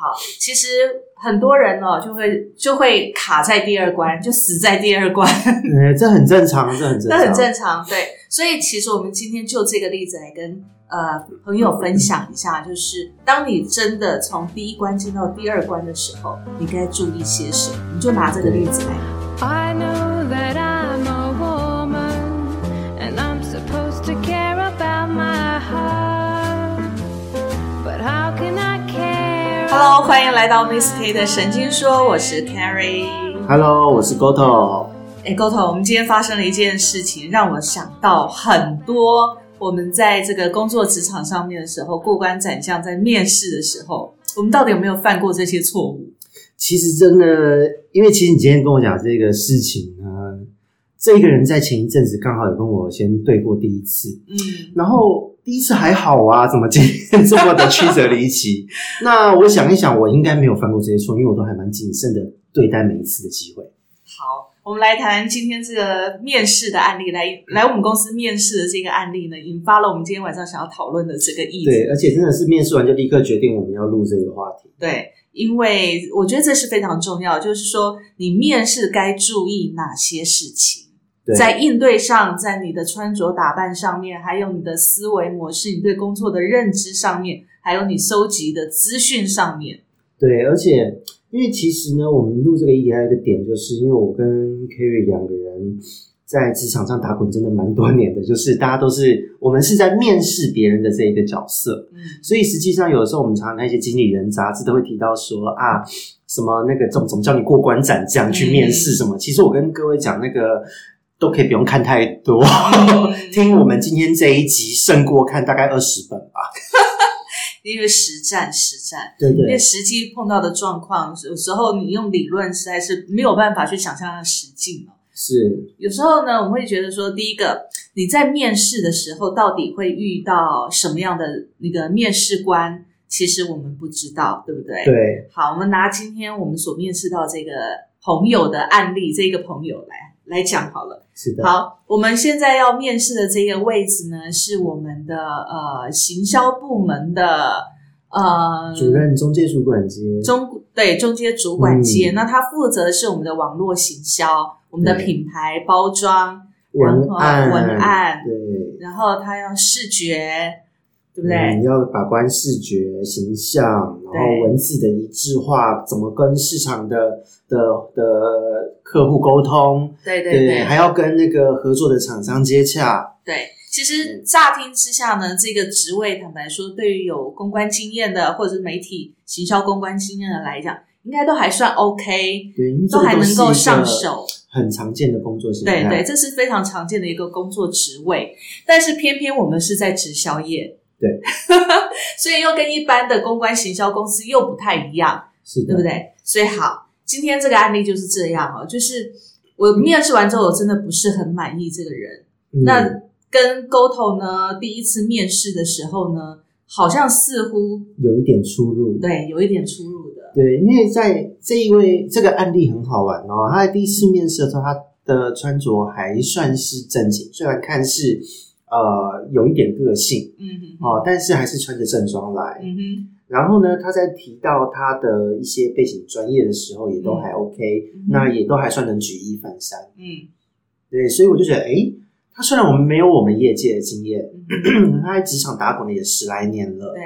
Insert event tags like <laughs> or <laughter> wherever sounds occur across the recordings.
好，其实很多人哦，就会就会卡在第二关，就死在第二关，<laughs> 哎，这很正常，这很正这常，很正常。对，所以其实我们今天就这个例子来跟呃朋友分享一下，就是当你真的从第一关进到第二关的时候，你该注意些什么？你就拿这个例子来。I know Hello，欢迎来到 Miss K 的神经说，我是 Carrie。Hello，我是 Goto。哎，Goto，我们今天发生了一件事情，让我想到很多我们在这个工作职场上面的时候，过关斩将，在面试的时候，我们到底有没有犯过这些错误？其实真的，因为其实你今天跟我讲这个事情呢，这个人在前一阵子刚好有跟我先对过第一次，嗯，然后第一次还好啊，怎么今天这么的 <laughs> 曲折离奇？<laughs> 那我想一想，我应该没有犯过这些错，因为我都还蛮谨慎的对待每一次的机会。好，我们来谈今天这个面试的案例，来来我们公司面试的这个案例呢，引发了我们今天晚上想要讨论的这个议题。对，而且真的是面试完就立刻决定我们要录这个话题。对，因为我觉得这是非常重要，就是说你面试该注意哪些事情，对，在应对上，在你的穿着打扮上面，还有你的思维模式，你对工作的认知上面，还有你收集的资讯上面。对，而且因为其实呢，我们录这个议题还有一个点，就是因为我跟 Kerry 两个人在职场上打滚真的蛮多年的，就是大家都是我们是在面试别人的这一个角色，嗯，所以实际上有的时候我们常常看一些经理人杂志都会提到说啊，什么那个怎么怎么叫你过关斩将去面试什么，其实我跟各位讲那个。都可以不用看太多，嗯 <laughs> 听我们今天这一集胜过看大概二十本吧。<laughs> 因为实战实战，对对因为实际碰到的状况，有时候你用理论实在是没有办法去想象它的实境哦。是，有时候呢，我们会觉得说，第一个，你在面试的时候到底会遇到什么样的那个面试官，其实我们不知道，对不对？。对，好，我们拿今天我们所面试到这个朋友的案例，这个朋友来来讲好了。是的，好，我们现在要面试的这个位置呢，是我们的呃行销部门的呃主任、中介主管阶，中对中介主管阶，嗯。那他负责的是我们的网络行销，我们的品牌包装，文案，文案对，然后他要视觉，对不对？你，要把关视觉、形象，然后文字的一致化，怎么跟市场的的的客户沟通，对对对还要跟那个合作的厂商接洽，对。其实乍听之下呢，这个职位坦白说，对于有公关经验的或者是媒体行销公关经验的来讲，应该都还算 OK，对，因为都还能够上手。很常见的工作形态，对对，这是非常常见的一个工作职位，但是偏偏我们是在直销业，对，<laughs> 所以又跟一般的公关行销公司又不太一样，是，对不？对？所以好，今天这个案例就是这样哦，就是我面试完之后，我真的不是很满意这个人。嗯、那跟 GoTo 呢，第一次面试的时候呢，好像似乎有一点出入，对有一点出入的，对，因为在这一位这个案例很好玩哦，他在第一次面试的时候，他的穿着还算是正经，虽然看似呃有一点个性。嗯哼，哦，但是还是穿着正装来。嗯哼，然后呢，他在提到他的一些背景专业的时候，也都还 OK，、嗯那也都还算能举一反三。嗯。对，所以我就觉得，诶，他虽然我们没有我们业界的经验，嗯。<clears throat> 他在职场打滚了也十来年了，对。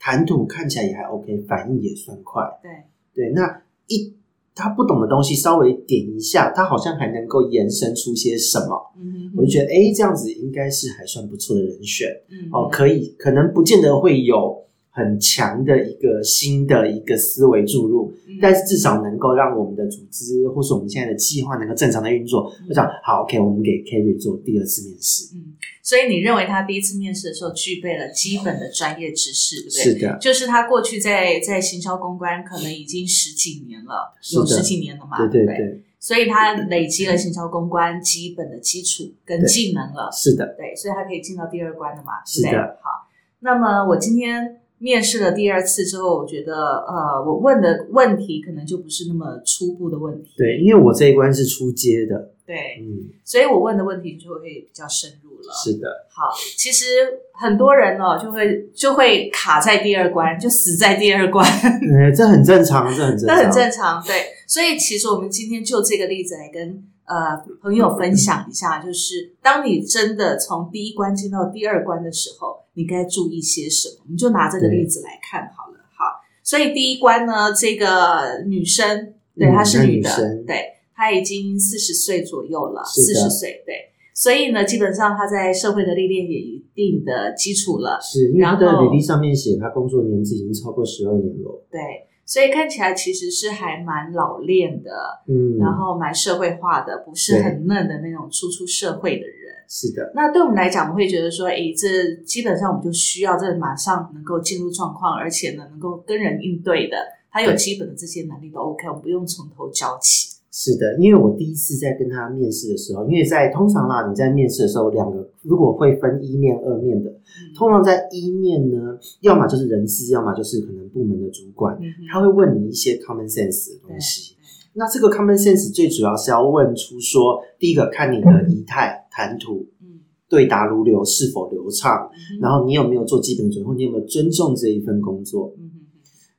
谈吐看起来也还 OK，反应也算快。对，对，那一他不懂的东西稍微点一下，他好像还能够延伸出些什么，嗯哼，我就觉得，哎，这样子应该是还算不错的人选。嗯。哦，可以，可能不见得会有很强的一个新的一个思维注入，嗯。但是至少能够让我们的组织或是我们现在的计划能够正常的运作。我想，好，OK，我们给 Kerry 做第二次面试。嗯，所以你认为他第一次面试的时候具备了基本的专业知识，对不对？是的，就是他过去在在行销公关可能已经十几年了，有十几年了嘛，对对对对，所以他累积了行销公关基本的基础跟技能了，是的，对，所以他可以进到第二关的嘛，对不对？是的。好，那么我今天面试了第二次之后，我觉得呃，我问的问题可能就不是那么初步的问题。对，因为我这一关是出街的，对，嗯，所以我问的问题就会比较深入了。是的，好，其实很多人哦，就会就会卡在第二关，就死在第二关，呃，<laughs> 这很正常，这很正这常，很正常。对，所以其实我们今天就这个例子来跟呃朋友分享一下，就是当你真的从第一关进到第二关的时候，你该注意些什么？我们就拿这个例子来看好了。好，所以第一关呢，这个女生，对，嗯她是女的，女生对，她已经四十岁左右了，四十岁，对。所以呢，基本上她在社会的历练也有一定的基础了，是因为他然后的履历上面写他工作年资已经超过十二年了，对，所以看起来其实是还蛮老练的，嗯，然后蛮社会化的，不是很嫩的那种初出社会的人。是的，那对我们来讲，我们会觉得说，诶，这基本上我们就需要这马上能够进入状况，而且呢能够跟人应对的，他有基本的这些能力都 OK，我们不用从头教起。是的，因为我第一次在跟他面试的时候，因为在通常啦，你在面试的时候，两个如果会分一面、二面的，嗯。通常在一面呢，要么就是人事，要么就是可能部门的主管，他会问你一些 common sense 的东西。那这个 common sense 最主要是要问出说，第一个看你的仪态、谈吐、嗯。对答如流是否流畅，然后你有没有做基本的准备，或你有没有尊重这一份工作。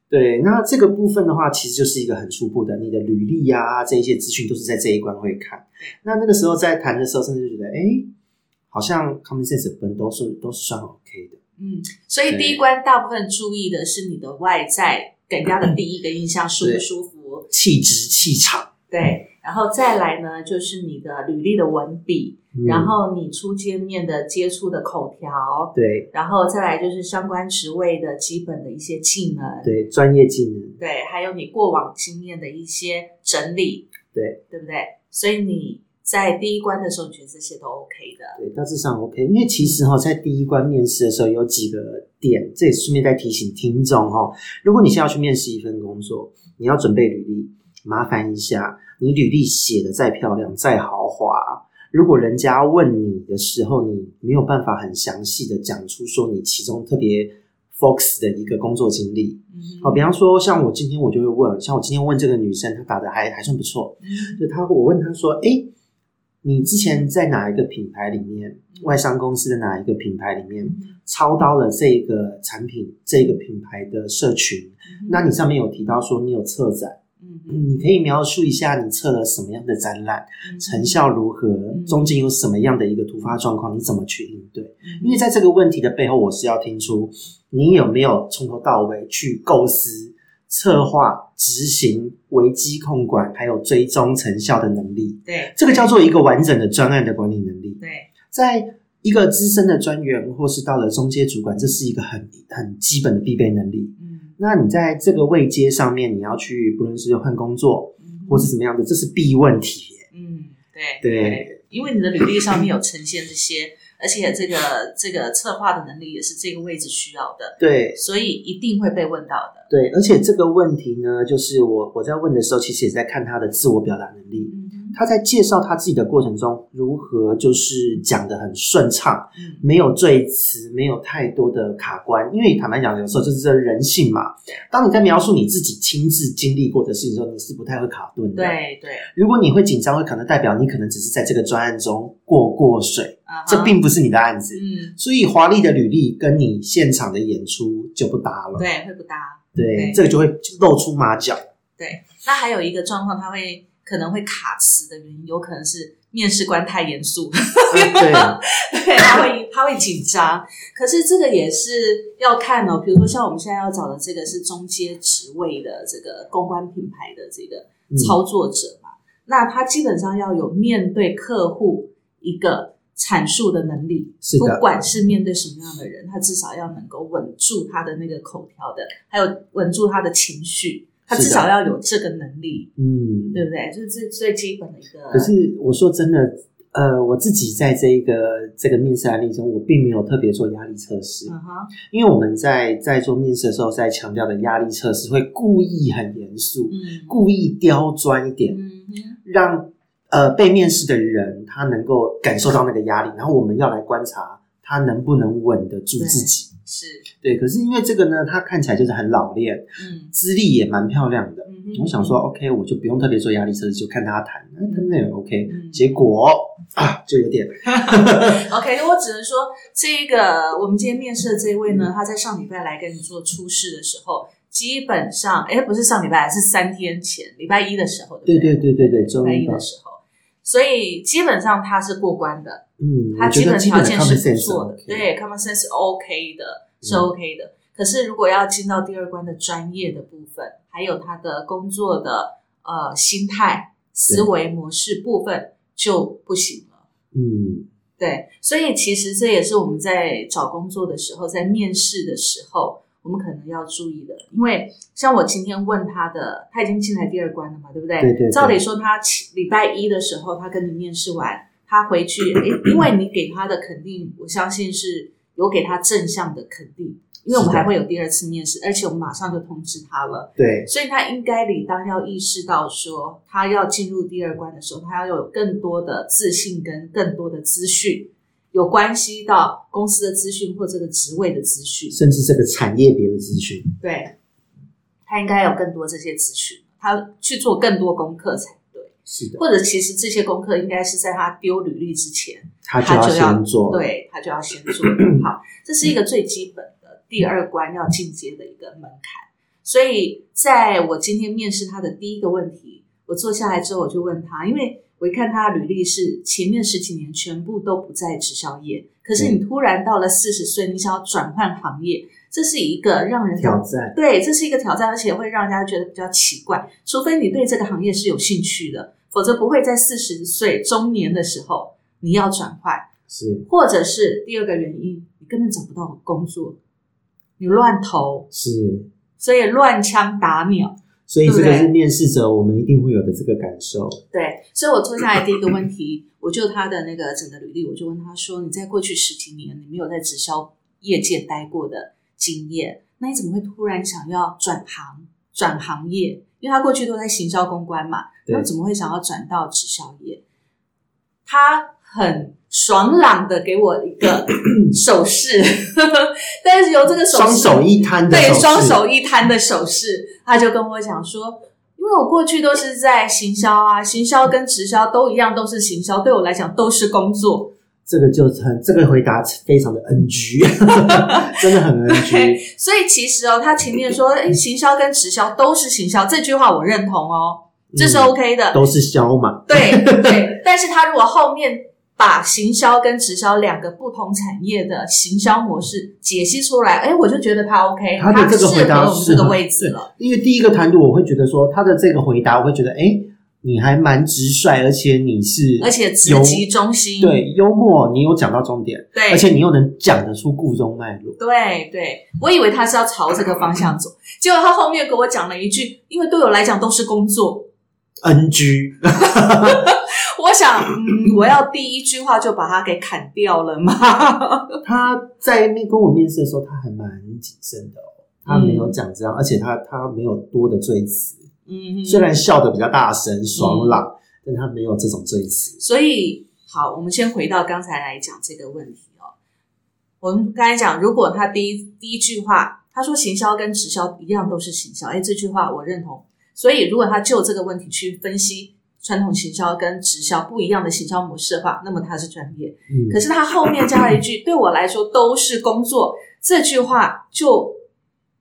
对，那这个部分的话，其实就是一个很初步的，你的履历呀、这一些资讯都是在这一关会看。那那个时候在谈的时候，甚至就觉得，哎，好像 common sense 本都是都是算 OK 的。嗯，所以第一关大部分注意的是你的外在，给人家的第一个印象舒不舒服？气质、气场，对，然后再来呢，就是你的履历的文笔，嗯。然后你初见面的接触的口条，对。然后再来就是相关职位的基本的一些技能，对专业技能，对还有你过往经验的一些整理，对。对不对？所以你在第一关的时候，你觉得这些都 OK 的，对，大致上 OK。因为其实哈、在第一关面试的时候有几个点，这也顺便再提醒听众哈、如果你现在要去面试一份工作，你要准备履历，麻烦一下，你履历写的再漂亮、再豪华，如果人家问你的时候，你没有办法很详细的讲出说你其中特别 focus 的一个工作经历。嗯好，比方说像我今天我就会问，像我今天问这个女生，她打的还还算不错，嗯就她我问她说，哎，你之前在哪一个品牌里面，外商公司的哪一个品牌里面操刀了这个产品这个品牌的社群？那你上面有提到说你有策展，嗯嗯你可以描述一下你策了什么样的展览，嗯成效如何，嗯中间有什么样的一个突发状况，你怎么去应对？嗯因为在这个问题的背后，我是要听出你有没有从头到尾去构思、策划、执行、危机控管，还有追踪成效的能力。对这个叫做一个完整的专案的管理能力。对在一个资深的专员，或是到了中阶主管，这是一个很很基本的必备能力。嗯那你在这个位阶上面，你要去不论是换工作，嗯或是怎么样的，这是必问题耶。嗯对对因为你的履历上面有呈现这些，而且这个这个策划的能力也是这个位置需要的，对所以一定会被问到的。对，而且这个问题呢，就是我我在问的时候，其实也在看他的自我表达能力。嗯他在介绍他自己的过程中，如何就是讲的很顺畅，嗯没有赘词，没有太多的卡关。因为坦白讲，有时候就是这人性嘛。当你在描述你自己亲自经历过的事情的时候，你是不太会卡顿的。，对对，如果你会紧张，会可能代表你可能只是在这个专案中过过水，这并不是你的案子。嗯所以华丽的履历跟你现场的演出就不搭了。对会不搭。对对这个就会露出马脚。对，那还有一个状况，他会可能会卡词的原因，有可能是面试官太严肃，对，<laughs> 对，他会他会紧张。可是这个也是要看哦，比如说像我们现在要找的这个是中阶职位的这个公关品牌的这个嗯操作者嘛，那他基本上要有面对客户一个阐述的能力，不管是面对什么样的人，他至少要能够稳住他的那个口条的，还有稳住他的情绪，他至少要有这个能力，嗯，对不对？就是最最基本的一个。可是我说真的，呃，我自己在这一个这个面试案例中，我并没有特别做压力测试，因为我们在在做面试的时候，在强调的压力测试会故意很严肃，嗯故意刁钻一点，让呃被面试的人他能够感受到那个压力，然后我们要来观察他能不能稳得住自己。是，对，可是因为这个呢，他看起来就是很老练，嗯资历也蛮漂亮的。嗯我想说，OK，我就不用特别做压力测试，就看他谈，那他那也 OK。嗯结果啊，就有点 <laughs> OK，我只能说，这个我们今天面试的这一位嗯呢，他在上礼拜来跟你做初试的时候，基本上，哎，不是上礼拜，是三天前，礼拜一的时候，对对不对对对对，礼拜周一的时候，所以基本上他是过关的，嗯，他基本条件是不错的，对，common sense 是 OK 的，是嗯 OK 的。可是如果要进到第二关的专业的部分，还有他的工作的呃心态、思维模式部分就不行了。嗯，对，所以其实这也是我们在找工作的时候，在面试的时候，我们可能要注意的。因为像我今天问他的，他已经进来第二关了嘛，对不对？对对对照理说，他起礼拜一的时候，他跟你面试完，他回去，诶，因为你给他的肯定，我相信是有给他正向的肯定，因为我们还会有第二次面试，而且我们马上就通知他了。对，所以他应该理当要意识到说，他要进入第二关的时候，他要有更多的自信跟更多的资讯，有关系到公司的资讯或这个职位的资讯。甚至这个产业别的资讯，对，他应该有更多这些资讯，他去做更多功课才对。是的，或者其实这些功课应该是在他丢履历之前，他就要先做，，对他就要先做。<clears throat> 好，这是一个最基本的第二关要进阶的一个门槛。所以在我今天面试他的第一个问题，我坐下来之后我就问他，因为我一看他的履历是前面十几年全部都不在直销业，可是你突然到了四十岁，你想要转换行业，这是一个让人挑战，对，这是一个挑战，而且会让人家觉得比较奇怪。除非你对这个行业是有兴趣的，否则不会在四十岁中年的时候你要转换。是或者是第二个原因，你根本找不到工作，你乱投，是，所以乱枪打鸟。所以这个是面试者我们一定会有的这个感受，对，所以我坐下来第一个问题，<clears throat> 我就他的那个整个履历，我就问他说：“你在过去十几年，你没有在直销业界待过的经验，那你怎么会突然想要转行、转行业？因为他过去都在行销公关嘛，对那怎么会想要转到直销业？”他很爽朗的给我一个 <clears throat> 手势，<laughs> 但是由这个手势双手一摊的对，手势双手一摊的手势，他就跟我讲说，因为我过去都是在行销啊，行销跟直销都一样，都是行销，对我来讲都是工作。这个就很这个回答非常的 NG，<laughs> 真的很 NG，所以其实哦，他前面说，<laughs> 哎，行销跟直销都是行销，这句话我认同哦，这是嗯 OK 的。都是销嘛，对对，但是他如果后面把行销跟直销两个不同产业的行销模式解析出来，哎，我就觉得他 OK，他的这个回答我们这个位置了。因为第一个谈吐，我会觉得说他的这个回答，我会觉得，哎，你还蛮直率，而且你是而且直击中心，对幽默，你有讲到重点，对，而且你又能讲得出故中脉络，对对，我以为他是要朝这个方向走，结果他后面给我讲了一句，因为对我来讲都是工作。NG，<laughs> 我想，嗯，我要第一句话就把他给砍掉了吗？<laughs> 他在面跟我面试的时候，他还蛮谨慎的哦，他没有讲这样，而且他他没有多的罪词，嗯，虽然笑得比较大声爽朗，但他没有这种罪词。所以好，我们先回到刚才来讲这个问题哦。我们刚才讲，如果他第一第一句话他说行销跟直销一样都是行销，哎，这句话我认同。所以如果他就这个问题去分析传统行销跟直销不一样的行销模式的话，那么他是专业。嗯，可是他后面加了一句“对我来说都是工作”，这句话就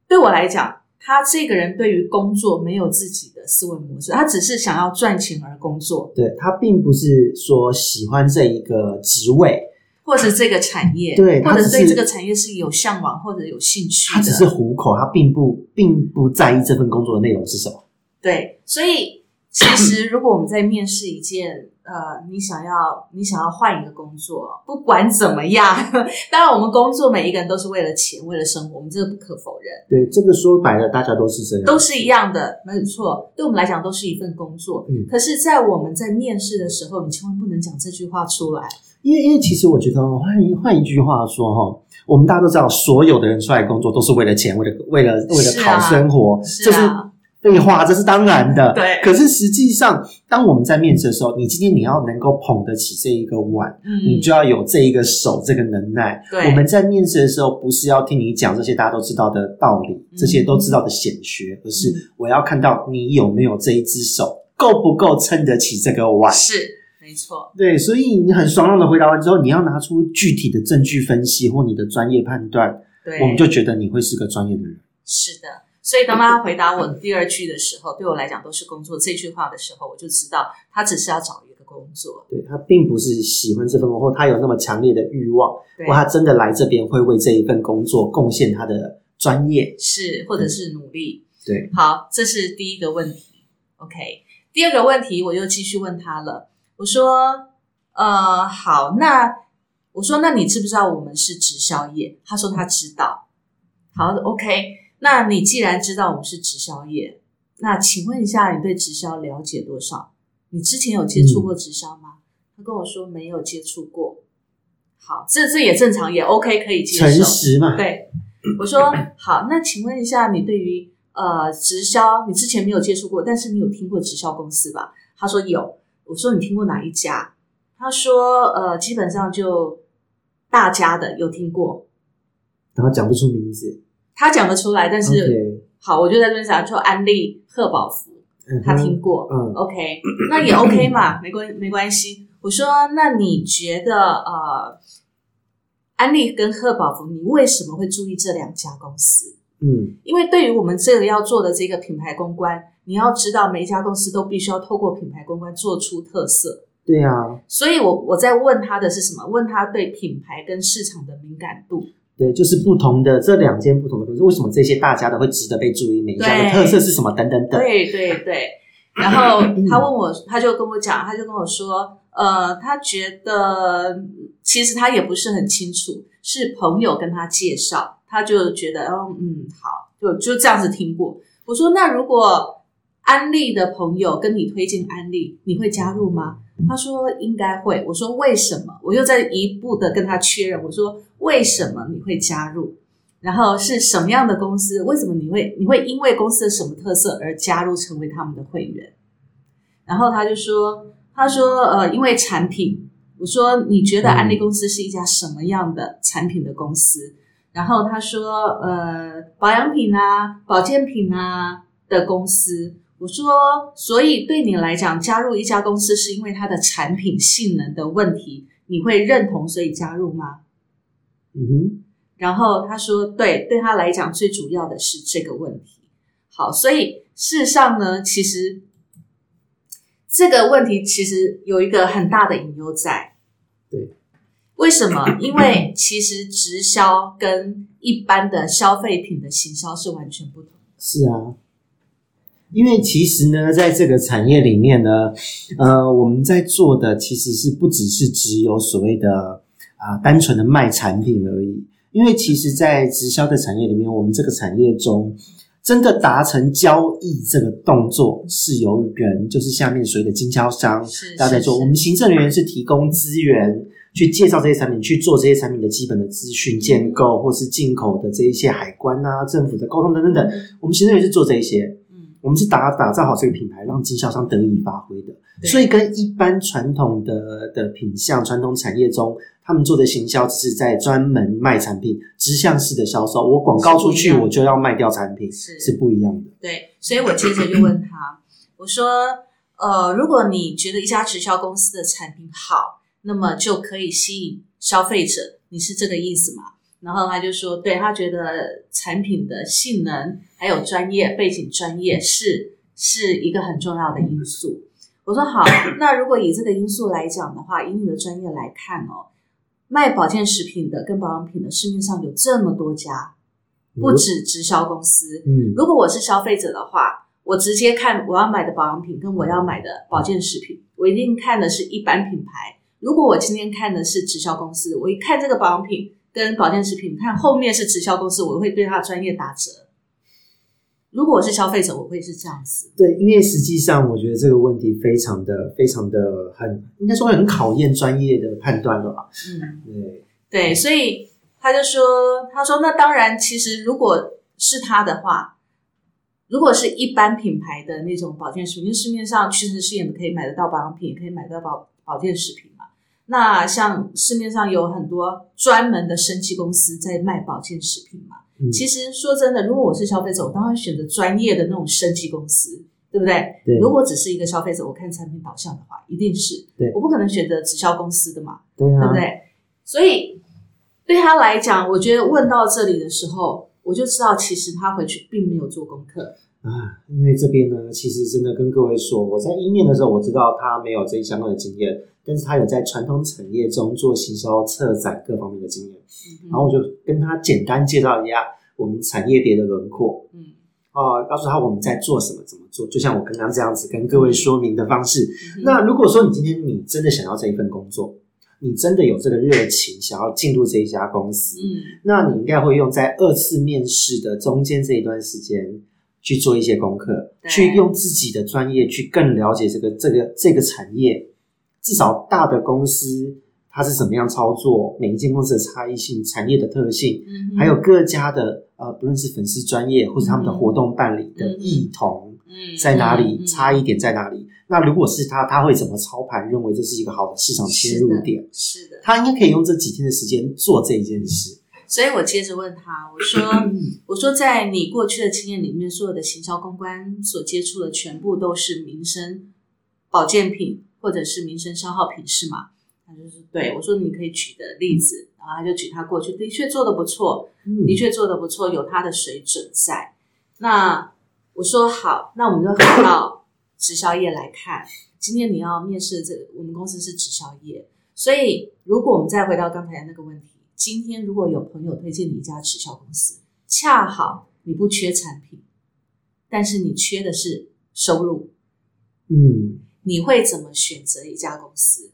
对我来讲，他这个人对于工作没有自己的思维模式，他只是想要赚钱而工作，对他并不是说喜欢这一个职位，或者这个产业，对他或者对这个产业是有向往或者有兴趣的，他只是糊口，他并不并不在意这份工作的内容是什么。对，所以其实如果我们在面试一件呃，你想要你想要换一个工作，不管怎么样，<laughs> 当然我们工作每一个人都是为了钱，为了生活，我们这个不可否认。对，这个说白了，大家都是这样，都是一样的，没有错。对我们来讲，都是一份工作。嗯可是，在我们在面试的时候，你千万不能讲这句话出来。因为因为其实我觉得哦，换一换一句话说哈，我们大家都知道，所有的人出来工作都是为了钱，为了为了为了讨生活，是啊，废话，这是当然的。对可是实际上，当我们在面试的时候，你今天你要能够捧得起这一个碗，嗯你就要有这一个手，这个能耐。对我们在面试的时候，不是要听你讲这些大家都知道的道理，嗯这些都知道的显学，而是嗯我要看到你有没有这一只手，够不够撑得起这个碗。是没错，对，所以你很爽朗的回答完之后，你要拿出具体的证据分析或你的专业判断，对，我们就觉得你会是个专业的人。是的。所以当他回答我第二句的时候，对我来讲都是工作这句话的时候，我就知道他只是要找一个工作。对他并不是喜欢这份工作，他有那么强烈的欲望，对或，他真的来这边会为这一份工作贡献他的专业。是或者是努力。对，好，这是第一个问题。OK，第二个问题我又继续问他了。我说，呃，好，那我说，那你知不知道我们是直销业？他说他知道。好，OK，那你既然知道我们是直销业，那请问一下，你对直销了解多少？你之前有接触过直销吗？他跟我说没有接触过。好，这这也正常，也 OK，可以接受。诚实嘛，对，我说 <clears throat> 好，那请问一下，你对于呃直销，你之前没有接触过，但是你有听过直销公司吧？他说有。我说你听过哪一家？他说呃，基本上就大家的有听过，然后讲不出名字。他讲得出来，但是好，我就在这边讲，说安利贺宝福，他听过。嗯 OK，那也 OK 嘛，<coughs> 没关没关系。我说，那你觉得呃，安利跟贺宝福，你为什么会注意这两家公司？嗯，因为对于我们这个要做的这个品牌公关，你要知道每一家公司都必须要透过品牌公关做出特色。对啊，所以我我在问他的是什么？问他对品牌跟市场的敏感度。对，就是不同的这两间不同的公司，为什么这些大家都会值得被注意？每一家的特色是什么？等等等。对对对。然后他问我，他就跟我讲，他就跟我说，呃，他觉得其实他也不是很清楚，是朋友跟他介绍，他就觉得，哦，嗯，好，就就这样子听过。我说，那如果安利的朋友跟你推荐安利，你会加入吗？他说应该会。我说为什么？我又在一步的跟他确认，我说为什么你会加入？然后是什么样的公司？为什么你会你会因为公司的什么特色而加入成为他们的会员？然后他就说，他说呃，因为产品。我说你觉得安利公司是一家什么样的产品的公司？然后他说呃，保养品啊、保健品啊的公司。我说，所以对你来讲，加入一家公司是因为它的产品性能的问题，你会认同所以加入吗？嗯哼，然后他说，对，对他来讲最主要的是这个问题。好，所以事实上呢，其实这个问题其实有一个很大的隐忧在。对，为什么？因为其实直销跟一般的消费品的行销是完全不同的。是啊。因为其实呢，在这个产业里面呢，呃，我们在做的其实是不只是只有所谓的啊、单纯的卖产品而已。因为其实，在直销的产业里面，我们这个产业中，真的达成交易这个动作是由人，就是下面所谓的经销商，是大家在做。我们行政人员是提供资源去介绍这些产品，去做这些产品的基本的资讯建构，或是进口的这一些海关啊、政府的沟通等等等。我们行政人员是做这一些，嗯，我们是打打造好这个品牌，让经销商得以发挥的。所以跟一般传统的的品相、传统产业中，他们做的行销只是在专门卖产品、直向式的销售。我广告出去，我就要卖掉产品，是是不一样的。对，所以我接着就问他，我说，呃，如果你觉得一家直销公司的产品好，那么就可以吸引消费者，你是这个意思吗？然后他就说，对他觉得产品的性能还有专业背景、专业是是一个很重要的因素。我说好，那如果以这个因素来讲的话，以你的专业来看哦，卖保健食品的跟保养品的市面上有这么多家，不止直销公司，嗯，如果我是消费者的话，我直接看我要买的保养品跟我要买的保健食品，我一定看的是一般品牌。如果我今天看的是直销公司，我一看这个保养品跟保健食品，看后面是直销公司，我会对他的专业打折。如果我是消费者，我会是这样子。对，因为实际上我觉得这个问题非常的、非常的很，应该说很考验专业的判断了吧？嗯，对，对，所以他就说，他说那当然，其实如果是他的话，如果是一般品牌的那种保健食品，因为市面上屈臣氏也可以买得到保养品，也可以买得到保保健食品嘛。那像市面上有很多专门的生技公司在卖保健食品嘛。嗯其实说真的，如果我是消费者，我当然选择专业的那种生技公司，对不对？对如果只是一个消费者，我看产品导向的话，一定是对我不可能选择直销公司的嘛。对啊，对不对？所以对他来讲，我觉得问到这里的时候，我就知道其实他回去并没有做功课。啊，因为这边呢，其实真的跟各位说，我在一面的时候，我知道他没有这一相关的经验，但是他有在传统产业中做行销、策展各方面的经验。嗯然后我就跟他简单介绍一下我们产业别的轮廓嗯啊、告诉他我们在做什么、怎么做，就像我刚刚这样子跟各位说明的方式。嗯那如果说你今天你真的想要这一份工作，你真的有这个热情，想要进入这一家公司，嗯那你应该会用在二次面试的中间这一段时间去做一些功课，去用自己的专业去更了解这个这个这个产业，至少大的公司它是怎么样操作，每一间公司的差异性、产业的特性，嗯还有各家的呃，不论是粉丝专业或者他们的活动办理的嗯异同嗯在哪里，嗯差异点在哪里。那如果是他，他会怎么操盘？认为这是一个好的市场切入点，是的。他应该可以用这几天的时间做这一件事。所以我接着问他，我说：“ <clears throat> 我说，在你过去的经验里面，所有的行销公关所接触的全部都是民生保健品或者是民生消耗品，是吗？”他就是对我说：“你可以举的例子。”然后他就举他过去的确做的不错，嗯的确做的不错，有他的水准在。那我说好，那我们就回到直销业来看。今天你要面试这个，我们公司是直销业，所以如果我们再回到刚才那个问题，今天如果有朋友推荐你一家直销公司，恰好你不缺产品，但是你缺的是收入，嗯，你会怎么选择一家公司？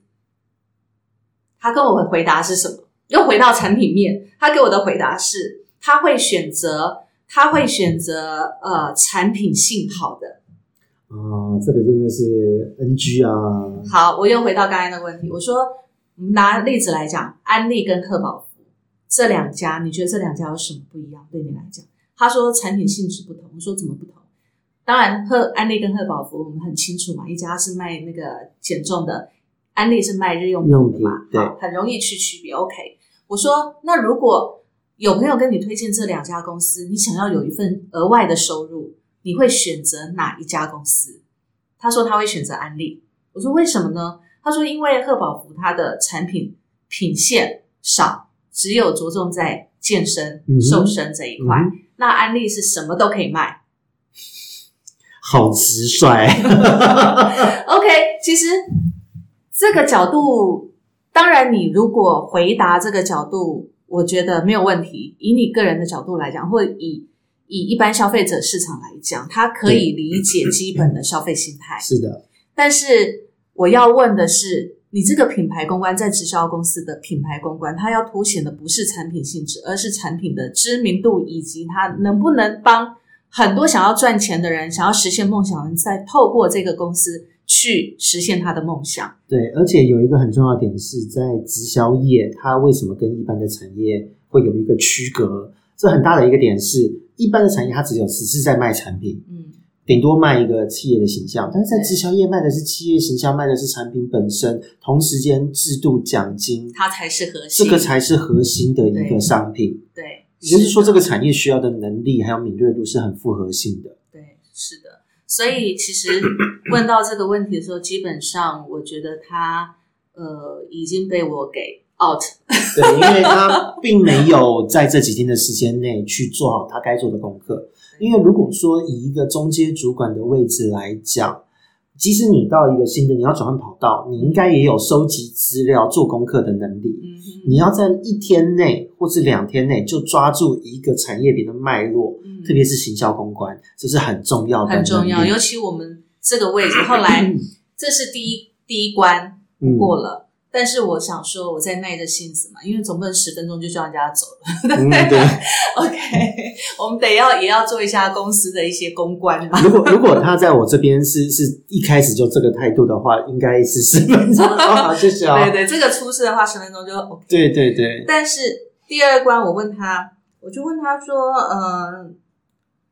他跟我的回答是什么？又回到产品面，他给我的回答是，他会选择，他会选择呃产品性好的。啊，这个真的是 NG 啊，好，我又回到刚才那个问题，我说拿例子来讲，安利跟特宝福这两家，你觉得这两家有什么不一样？对你来讲，他说产品性质不同，我说怎么不同？当然，赫安利跟赫宝福我们很清楚嘛，一家是卖那个减重的，安利是卖日用品的嘛，对好，很容易去区别。OK，我说那如果有朋友跟你推荐这两家公司，你想要有一份额外的收入，你会选择哪一家公司？他说他会选择安利。我说为什么呢？他说因为赫宝福它的产品品线少，只有着重在健身、嗯瘦身这一块。嗯那安利是什么都可以卖。好直率，<laughs> OK，其实这个角度，当然你如果回答这个角度，我觉得没有问题。以你个人的角度来讲，或以以一般消费者市场来讲，他可以理解基本的消费心态。是的，但是我要问的是，你这个品牌公关在直销公司的品牌公关，它要凸显的不是产品性质，而是产品的知名度以及它能不能帮很多想要赚钱的人、想要实现梦想的人，再透过这个公司去实现他的梦想。对，而且有一个很重要的点是在直销业，它为什么跟一般的产业会有一个区隔？这很大的一个点是，一般的产业它只有只是在卖产品，嗯，顶多卖一个企业的形象，但是在直销业卖的是企业形象，卖的是产品本身，同时间制度奖金，它才是核心。这个才是核心的一个商品。对，也就是说，这个产业需要的能力还有敏锐度是很复合性的。对，是的。所以其实 <clears throat> 问到这个问题的时候，基本上我觉得他呃已经被我给 out 对，因为他并没有在这几天的时间内去做好他该做的功课。因为如果说以一个中阶主管的位置来讲，即使你到一个新的，你要转换跑道，你应该也有收集资料、做功课的能力。嗯，你要在一天内或是两天内就抓住一个产业别的脉络，嗯特别是行销公关，这是很重要的，很重要，尤其我们这个位置，后来这是第一第一关嗯过了。但是我想说，我在耐着性子嘛，因为总不能十分钟就叫人家走了。嗯，对。<laughs> OK，我们得要也要做一下公司的一些公关嘛。如果如果他在我这边是是一开始就这个态度的话，应该是十分钟 <laughs> 好，谢谢啊。对对，这个出事的话，十分钟就 OK。对对对，但是第二关，我问他，我就问他说，呃，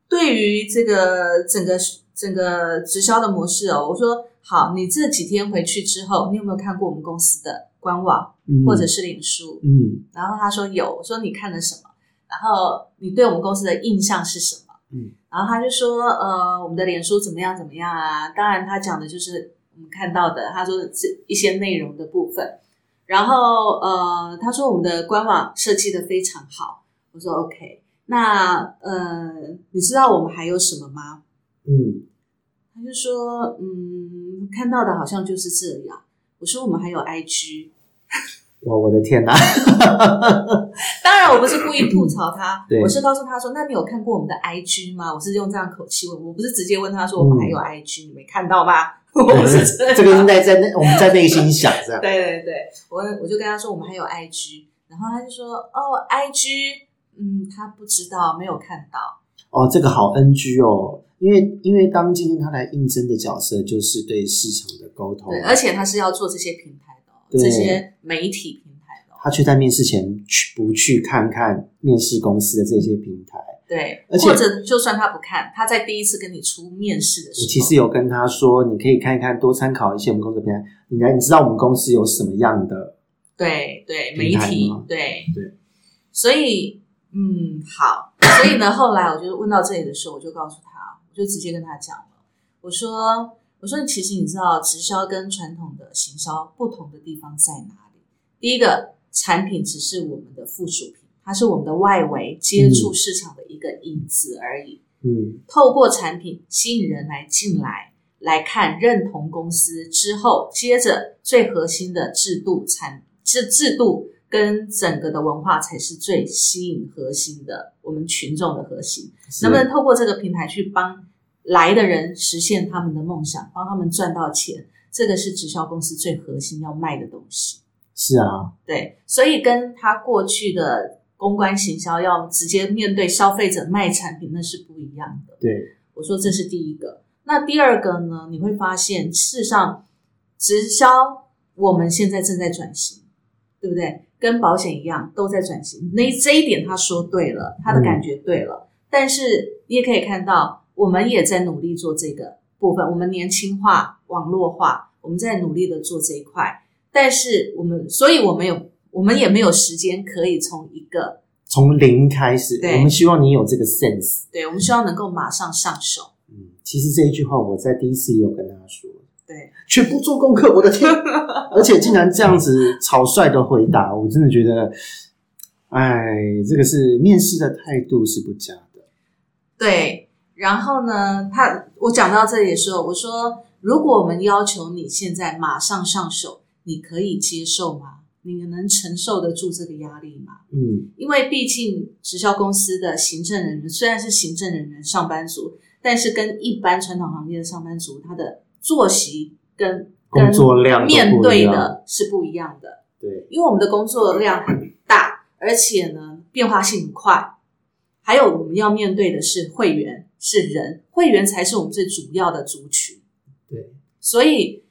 对于这个整个整个直销的模式哦，我说好，你这几天回去之后，你有没有看过我们公司的官网嗯或者是脸书？嗯然后他说有，我说你看了什么？然后你对我们公司的印象是什么？嗯，然后他就说，呃，我们的脸书怎么样怎么样啊？当然，他讲的就是我们看到的，他说这一些内容的部分。然后呃，他说我们的官网设计的非常好。我说 OK，那呃，你知道我们还有什么吗？嗯，他就说，嗯，看到的好像就是这样。我说我们还有 IG，哇，我的天哪！<laughs> 当然，我不是故意吐槽他，我是告诉他说：“那你有看过我们的 IG 吗？”我是用这样口气问，我不是直接问他说：“我们还有 IG，、你没看到吗？” <laughs> 我是这样这个是在在内我们在内心想这样。对对对，我我就跟他说我们还有 IG，然后他就说：“哦，IG，嗯，他不知道，没有看到。哦，这个好 NG 哦，因为因为当今天他来应征的角色就是对市场的沟通，对，而且他是要做这些平台的、这些媒体平台的、哦。他却在面试前去不去看看面试公司的这些平台。对，而且或者就算他不看，他在第一次跟你出面试的时候，我其实有跟他说，你可以看一看，多参考一些我们公司的平台，你来你知道我们公司有什么样的对对，媒体对。对，所以嗯好，所以呢，后来我就问到这里的时候，我就告诉他，我就直接跟他讲了，我说我说其实你知道直销跟传统的行销不同的地方在哪里？第一个，产品只是我们的附属品，它是我们的外围接触市场的一个影子而已。嗯透过产品吸引人来进来，来看认同公司之后，接着最核心的制度产制制度跟整个的文化才是最吸引核心的，我们群众的核心。能不能透过这个平台去帮来的人实现他们的梦想，帮他们赚到钱？这个是直销公司最核心要卖的东西。是啊，对，所以跟他过去的公关行销要直接面对消费者卖产品，那是不一样的。对，我说这是第一个。那第二个呢？你会发现，事实上，直销我们现在正在转型，对不对？跟保险一样，都在转型。那这一点他说对了，他的感觉对了。但是你也可以看到，我们也在努力做这个部分。我们年轻化、网络化，我们在努力的做这一块。但是我们，所以我们有，我们也没有时间可以从一个，从零开始，对我们希望你有这个 sense。对我们希望能够马上上手。嗯，其实这一句话我在第一次也有跟他说，对，全部做功课，我的天！<laughs> 而且竟然这样子草率的回答，我真的觉得，哎，这个是面试的态度是不佳的。对，然后呢，他我讲到这里的时候，我说，如果我们要求你现在马上上手，你可以接受吗？你能承受得住这个压力吗？嗯，因为毕竟直销公司的行政人员虽然是行政人员、上班族，但是跟一般传统行业的上班族，他的作息跟工作量面对的是不一样的。对，因为我们的工作量很大，而且呢变化性很快，还有我们要面对的是会员，是人，会员才是我们最主要的族群。对，所以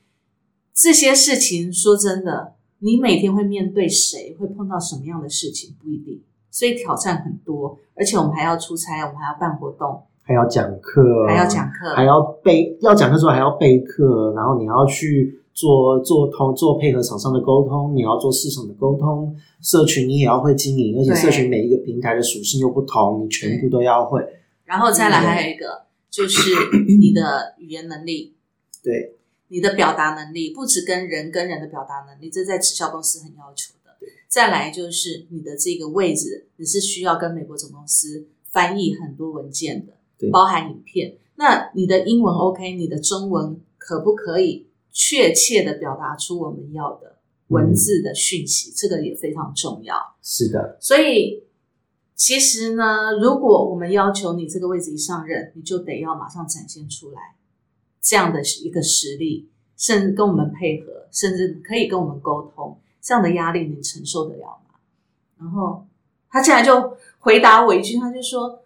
这些事情，说真的，你每天会面对谁，会碰到什么样的事情，不一定。所以挑战很多，而且我们还要出差，我们还要办活动，还要讲课，还要讲课，还要备，要讲课之后还要备课，然后你要去做做通做配合厂商的沟通，你要做市场的沟通，社群你也要会经营，而且社群每一个平台的属性又不同，你全部都要会。然后再来还有一个就是你的语言能力，对，你的表达能力，不止跟人跟人的表达能力，这在直销公司很要求的。再来就是你的这个位置，你是需要跟美国总公司翻译很多文件的。对，包含影片。那你的英文 OK，你的中文可不可以确切的表达出我们要的文字的讯息？这个也非常重要。是的，所以其实呢，如果我们要求你这个位置一上任，你就得要马上展现出来这样的一个实力，甚至跟我们配合，甚至可以跟我们沟通，这样的压力你承受得了吗？然后他竟然就回答我一句，他就说。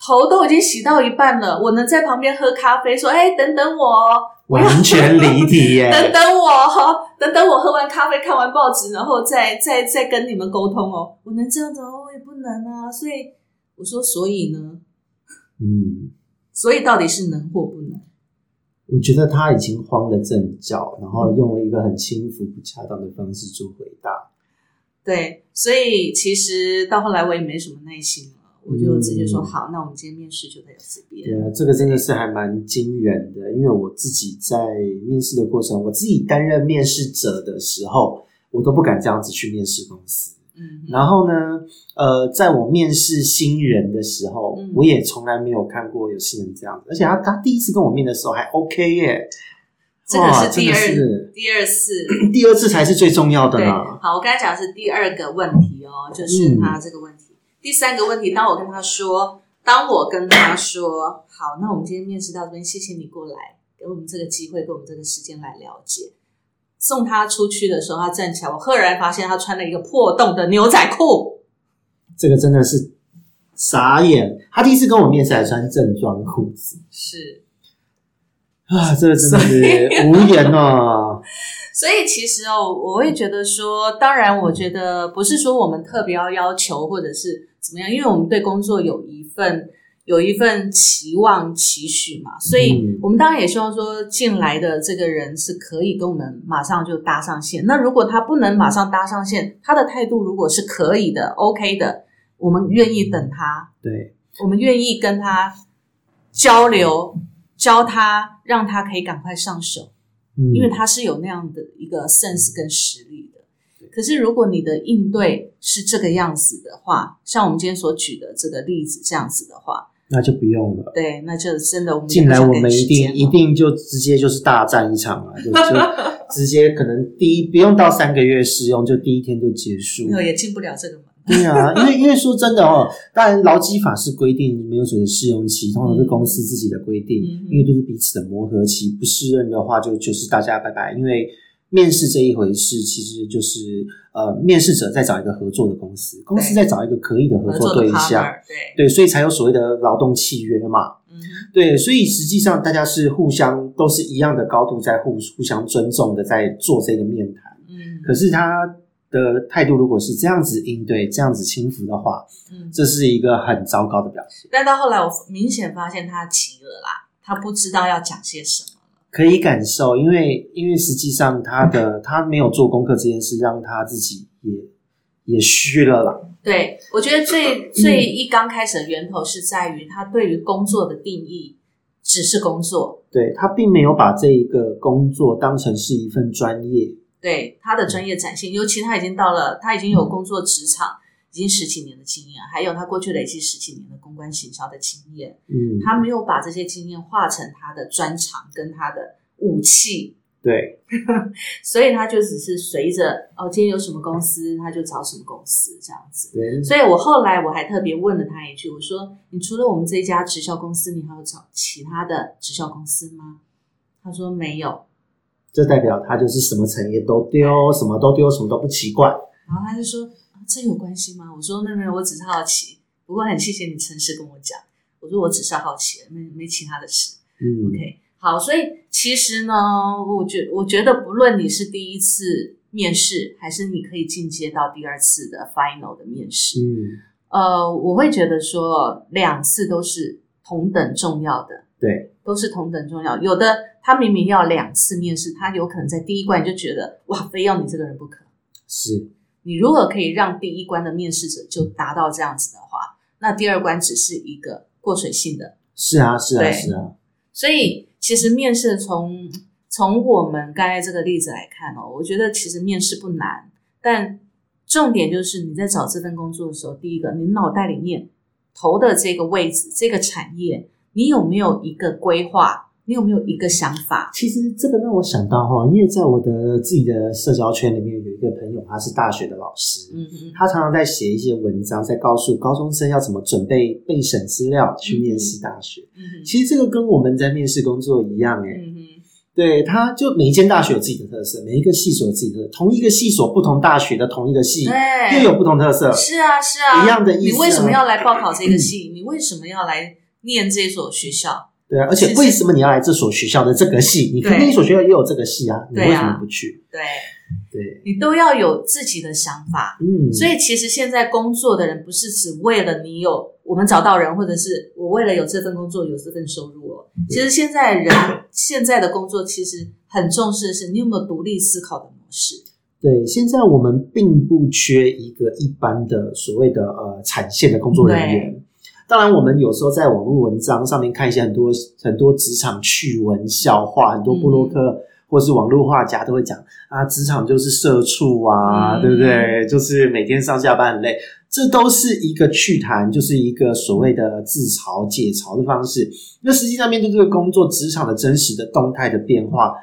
头都已经洗到一半了，我能在旁边喝咖啡，说：“哎，等等我哦，<laughs> 完全离题耶。<laughs> 等等我哦，<laughs> 等等我喝完咖啡、看完报纸，然后再再再跟你们沟通哦。我能这样子吗？我也不能啊。所以我说，所以呢，嗯，所以到底是能或不能？我觉得他已经慌了阵脚，然后用了一个很轻浮不恰当的方式做回答。对，所以其实到后来我也没什么耐心了，我就直接说嗯好，那我们今天面试就到这边。对啊，这个真的是还蛮惊人的，因为我自己在面试的过程，我自己担任面试者的时候，我都不敢这样子去面试公司。嗯，然后呢，呃，在我面试新人的时候，嗯我也从来没有看过有新人这样子，而且他他第一次跟我面的时候还 OK 耶，这个是第二真的是第二次。第二次才是最重要的对，呢。好，我刚才讲的是第二个问题哦，就是他这个问题。第三个问题，当我跟他说，当我跟他说，好，那我们今天面试到这边，谢谢你过来，给我们这个机会，给我们这个时间来了解。送他出去的时候，他站起来，我赫然发现他穿了一个破洞的牛仔裤。这个真的是傻眼。他第一次跟我面试还穿正装裤子是，啊，这个真的是无言啊。<laughs> 所以其实哦，我会觉得说，当然，我觉得不是说我们特别要要求或者是怎么样，因为我们对工作有一份有一份期望期许嘛，所以嗯我们当然也希望说进来的这个人是可以跟我们马上就搭上线。那如果他不能马上搭上线，他的态度如果是可以的、OK 的，我们愿意等他，对，我们愿意跟他交流，教他，让他可以赶快上手。嗯，因为他是有那样的一个 sense 跟实力的。可是如果你的应对是这个样子的话，像我们今天所举的这个例子这样子的话，那就不用了。对，那就真的我们进来我们一定哦一定就直接就是大战一场啊，就就 <laughs> 直接可能第一不用到三个月试用，就第一天就结束。没有也进不了这个门。对啊，因为 <laughs> 因为说真的哦，当然劳基法是规定没有所谓的试用期，通常是公司自己的规定，嗯因为就是彼此的磨合期，不适任的话就就是大家拜拜。因为面试这一回事，其实就是呃，面试者在找一个合作的公司，公司在找一个可以的合作对象对，对，所以才有所谓的劳动契约嘛。嗯，对，所以实际上大家是互相都是一样的高度，在互互相尊重的在做这个面谈。嗯，可是他的态度如果是这样子应对、这样子轻浮的话，嗯，这是一个很糟糕的表现。但到后来我明显发现他急了啦，他不知道要讲些什么。可以感受，因为因为实际上他的他没有做功课这件事，让他自己也也虚了啦。对，我觉得最 <clears throat> 最一刚开始的源头是在于他对于工作的定义只是工作，对他并没有把这一个工作当成是一份专业。对他的专业展现，尤其他已经到了，他已经有工作职场，已经十几年的经验，还有他过去累积十几年的公关行销的经验，嗯，他没有把这些经验化成他的专长跟他的武器，对，<laughs> 所以他就只是随着哦，今天有什么公司他就找什么公司这样子。对，所以我后来我还特别问了他一句，我说：“你除了我们这一家直销公司，你还有找其他的直销公司吗？”他说没有，这代表他就是什么产业都丢，什么都丢，什么都不奇怪。然后他就说：“啊，这有关系吗？”我说：“没有没有，我只是好奇。不过很谢谢你诚实跟我讲。”我说：“我只是好奇，没没其他的事。嗯 OK，好，所以其实呢，我觉我觉得不论你是第一次面试，还是你可以进阶到第二次的 final 的面试，嗯，呃，我会觉得说两次都是同等重要的，对，都是同等重要。有的他明明要两次面试，他有可能在第一关就觉得哇，非要你这个人不可。是，你如果可以让第一关的面试者就达到这样子的话，那第二关只是一个过水性的。是啊，是啊，对是啊，所以其实面试从从我们刚才这个例子来看哦，我觉得其实面试不难，但重点就是你在找这份工作的时候，第一个，你脑袋里面投的这个位置、这个产业，你有没有一个规划？你有没有一个想法？其实这个让我想到哈，因为在我的自己的社交圈里面有一个朋友，他是大学的老师，嗯嗯他常常在写一些文章，在告诉高中生要怎么准备备审资料去面试大学。嗯其实这个跟我们在面试工作一样，哎、嗯嗯对，他就每一间大学有自己的特色，每一个系所有自己的特色，同一个系所不同大学的同一个系对，又有不同特色。是啊是啊，一样的意思啊你为什么要来报考这个系？<laughs> 你为什么要来念这所学校？对啊，而且为什么你要来这所学校的这个系？你肯定一所学校也有这个系啊，你为什么不去？对，对，你都要有自己的想法。嗯，所以其实现在工作的人不是只为了你有我们找到人，或者是我为了有这份工作有这份收入哦。其实现在人 <coughs> 现在的工作其实很重视的是你有没有独立思考的模式。对，现在我们并不缺一个一般的所谓的呃产线的工作人员。当然，我们有时候在网络文章上面看一些很多很多职场趣闻、笑话，很多布洛克、或是网络画家都会讲啊，职场就是社畜啊，嗯对不对？就是每天上下班很累，这都是一个趣谈，就是一个所谓的自嘲解嘲的方式。那实际上面对这个工作职场的真实的动态的变化，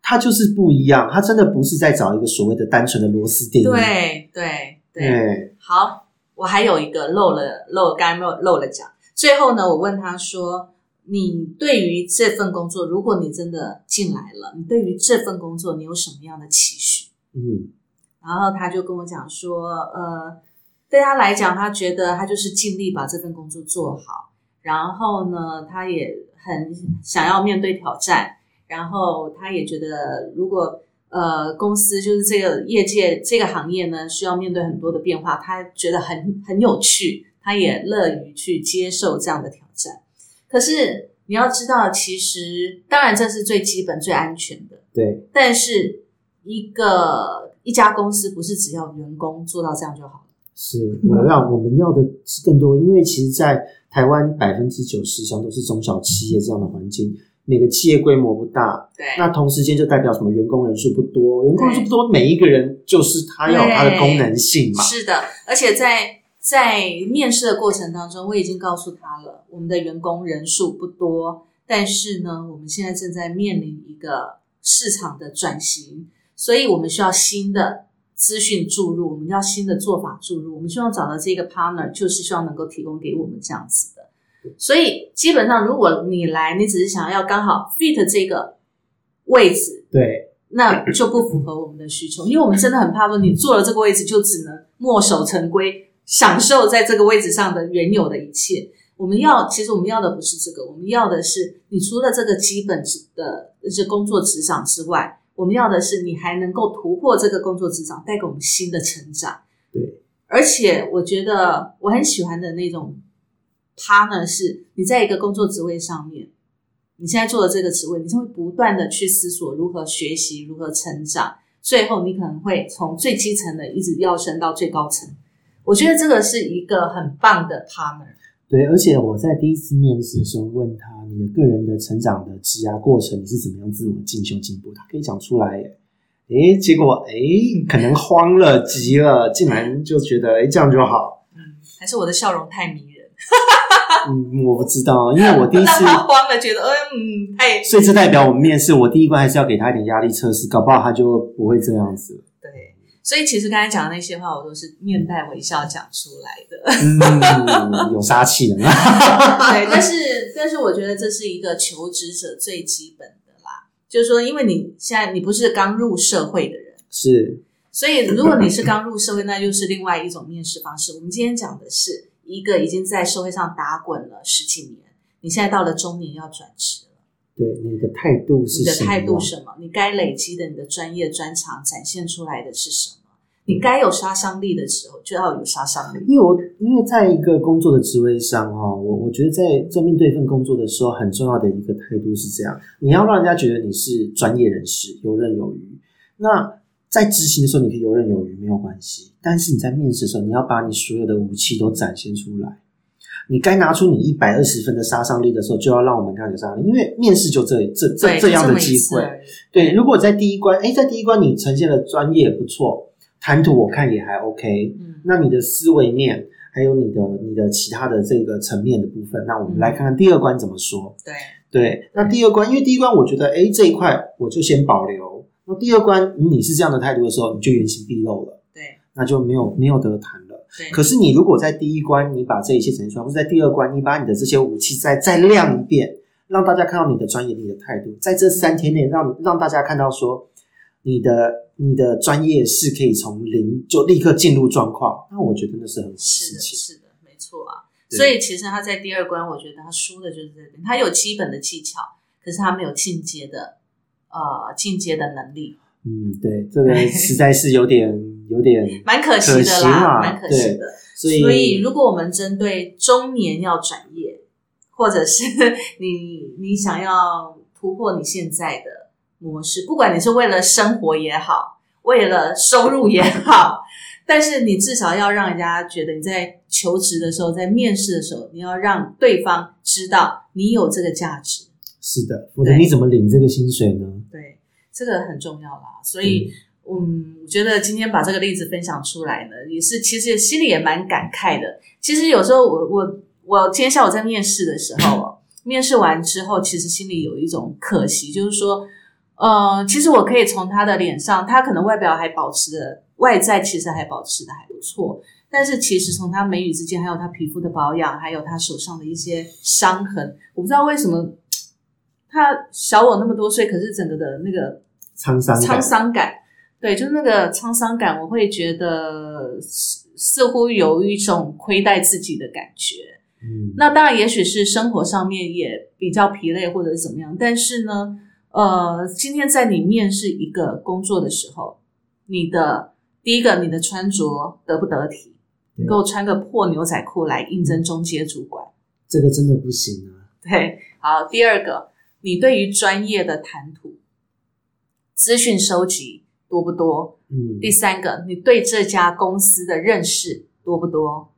它就是不一样。它真的不是在找一个所谓的单纯的螺丝钉。对对对，对，好，我还有一个漏了漏，刚才没有漏了讲。最后呢，我问他说：“你对于这份工作，如果你真的进来了，你对于这份工作你有什么样的期许？”嗯然后他就跟我讲说，呃，对他来讲，他觉得他就是尽力把这份工作做好，然后呢，他也很想要面对挑战，然后他也觉得，如果呃公司就是这个业界这个行业呢，需要面对很多的变化，他觉得很很有趣，他也乐于去接受这样的挑战。可是你要知道，其实当然这是最基本、最安全的，对，但是一个一家公司不是只要员工做到这样就好了。是我要我们要的是更多，因为其实，在台湾百分之九十以上都是中小企业这样的环境，每个企业规模不大，对那同时间就代表什么？员工人数不多，员工人数不多，每一个人就是他要有他的功能性嘛。是的，而且在在面试的过程当中，我已经告诉他了，我们的员工人数不多，但是呢，我们现在正在面临一个市场的转型，所以我们需要新的资讯注入，我们要新的做法注入，我们希望找到这个 partner，就是希望能够提供给我们这样子的。所以基本上，如果你来，你只是想要刚好 fit 这个位置，对，那就不符合我们的需求，因为我们真的很怕说你坐了这个位置就只能墨守成规，享受在这个位置上的原有的一切。我们要，其实我们要的不是这个，我们要的是你除了这个基本职的这些工作职掌之外，我们要的是你还能够突破这个工作职掌，带给我们新的成长。对，而且我觉得我很喜欢的那种 partner 是你在一个工作职位上面，你现在做的这个职位，你就会不断的去思索如何学习、如何成长，最后你可能会从最基层的一直要升到最高层。我觉得这个是一个很棒的 partner。对，而且我在第一次面试的时候问他，你的个人的成长的职涯过程，你是怎么样自我进修进步？他可以讲出来耶。诶，结果诶，可能慌了、急了，竟然就觉得诶这样就好。嗯，还是我的笑容太迷人，嗯，我不知道，因为我第一次 <laughs> 让他慌了，觉得嗯太所以这代表我们面试，我第一关还是要给他一点压力测试，搞不好他就不会这样子了。对。所以其实刚才讲的那些话，我都是面带微笑讲出来的。嗯，有杀气的。<laughs> 对，但是但是我觉得这是一个求职者最基本的啦，就是说，因为你现在你不是刚入社会的人，是，所以如果你是刚入社会，那又是另外一种面试方式。我们今天讲的是一个已经在社会上打滚了十几年，你现在到了中年要转职了，对你的态度是什么？你的态度什么？你该累积的你的专业专长展现出来的是什么？你该有杀伤力的时候就要有杀伤力。因为我因为在一个工作的职位上哈，我我觉得在在面对一份工作的时候，很重要的一个态度是这样：你要让人家觉得你是专业人士，游刃有余。那在执行的时候，你可以游刃有余没有关系，但是你在面试的时候，你要把你所有的武器都展现出来。你该拿出你一百二十分的杀伤力的时候，就要让我们看你的杀伤力，因为面试就这这这，这样的机会。对，如果在第一关，哎，在第一关你呈现的专业不错，谈吐我看也还 OK，嗯，那你的思维面，还有你的你的其他的这个层面的部分，那我们嗯来看看第二关怎么说。对，对，那第二关，因为第一关我觉得，哎，这一块我就先保留。那第二关，嗯你是这样的态度的时候，你就原形毕露了，对，那就没有没有得谈了。对，可是你如果在第一关你把这一切呈现出来，或者在第二关你把你的这些武器再再亮一遍，让大家看到你的专业、你的态度，在这三天内让让大家看到说你的你的专业是可以从零就立刻进入状况，那我觉得那是很是的。是的，没错啊。所以其实他在第二关，我觉得他输的就是这边，他有基本的技巧，可是他没有进阶的呃进阶的能力。嗯，对，这个实在是有点有点，<laughs> 蛮可惜的啦，蛮可惜的。所以所以，如果我们针对中年要转业，或者是 <laughs> 你你想要突破你现在的模式，不管你是为了生活也好，为了收入也好，但是你至少要让人家觉得你在求职的时候，在面试的时候，你要让对方知道你有这个价值。是的，否则你怎么领这个薪水呢？对，这个很重要啦。所以，嗯，我觉得今天把这个例子分享出来呢，也是其实心里也蛮感慨的。其实有时候我我我今天下午在面试的时候哦，<laughs> 面试完之后，其实心里有一种可惜，就是说，呃，其实我可以从他的脸上，他可能外表还保持的外在，其实还保持的还不错。但是其实从他眉宇之间，还有他皮肤的保养，还有他手上的一些伤痕，我不知道为什么他小我那么多岁，可是整个的那个沧桑感沧桑感，对，就是那个沧桑感，我会觉得似似乎有一种亏待自己的感觉。嗯，那当然，也许是生活上面也比较疲累，或者是怎么样。但是呢，呃，今天在你面试一个工作的时候，你的第一个，你的穿着得不得体？给我穿个破牛仔裤来应征中介主管，这个真的不行啊。对，好。第二个，你对于专业的谈吐、资讯收集多不多？嗯，第三个，你对这家公司的认识多不多？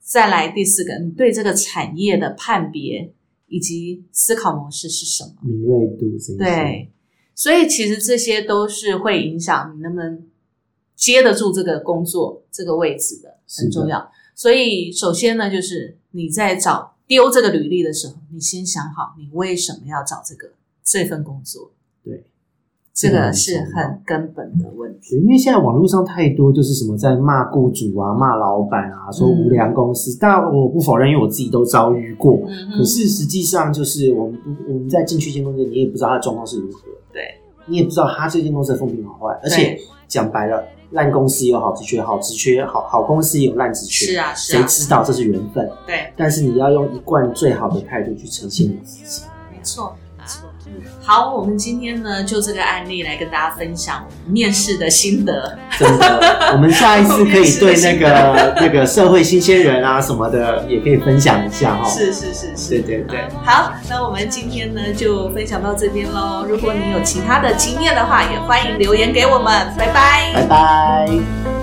再来第四个，你对这个产业的判别以及思考模式是什么？敏锐度这些，对，所以其实这些都是会影响你能不能接得住这个工作这个位置的，很重要。所以首先呢，就是你在找丢这个履历的时候，你先想好你为什么要找这个这份工作，对这个是很根本的问题。因为现在网络上太多就是什么在骂雇主啊、骂老板啊，说无良公司。当然我不否认，因为我自己都遭遇过。嗯可是实际上就是我们不我们在进去一间公司，你也不知道他的状况是如何，对，你也不知道他这间公司的风评好坏。而且讲白了，烂公司也有好职缺，好职缺好好公司也有烂职缺。是啊，是啊，谁知道这是缘分？对，但是你要用一贯最好的态度去呈现你自己。没错，好，我们今天呢就这个案例来跟大家分享面试的心得。真的，我们下一次可以对那个 <laughs> 那个社会新鲜人啊什么的，也可以分享一下哈、哦。是是是是，对对对，好，那我们今天呢就分享到这边喽。如果你有其他的经验的话，也欢迎留言给我们。拜拜拜拜。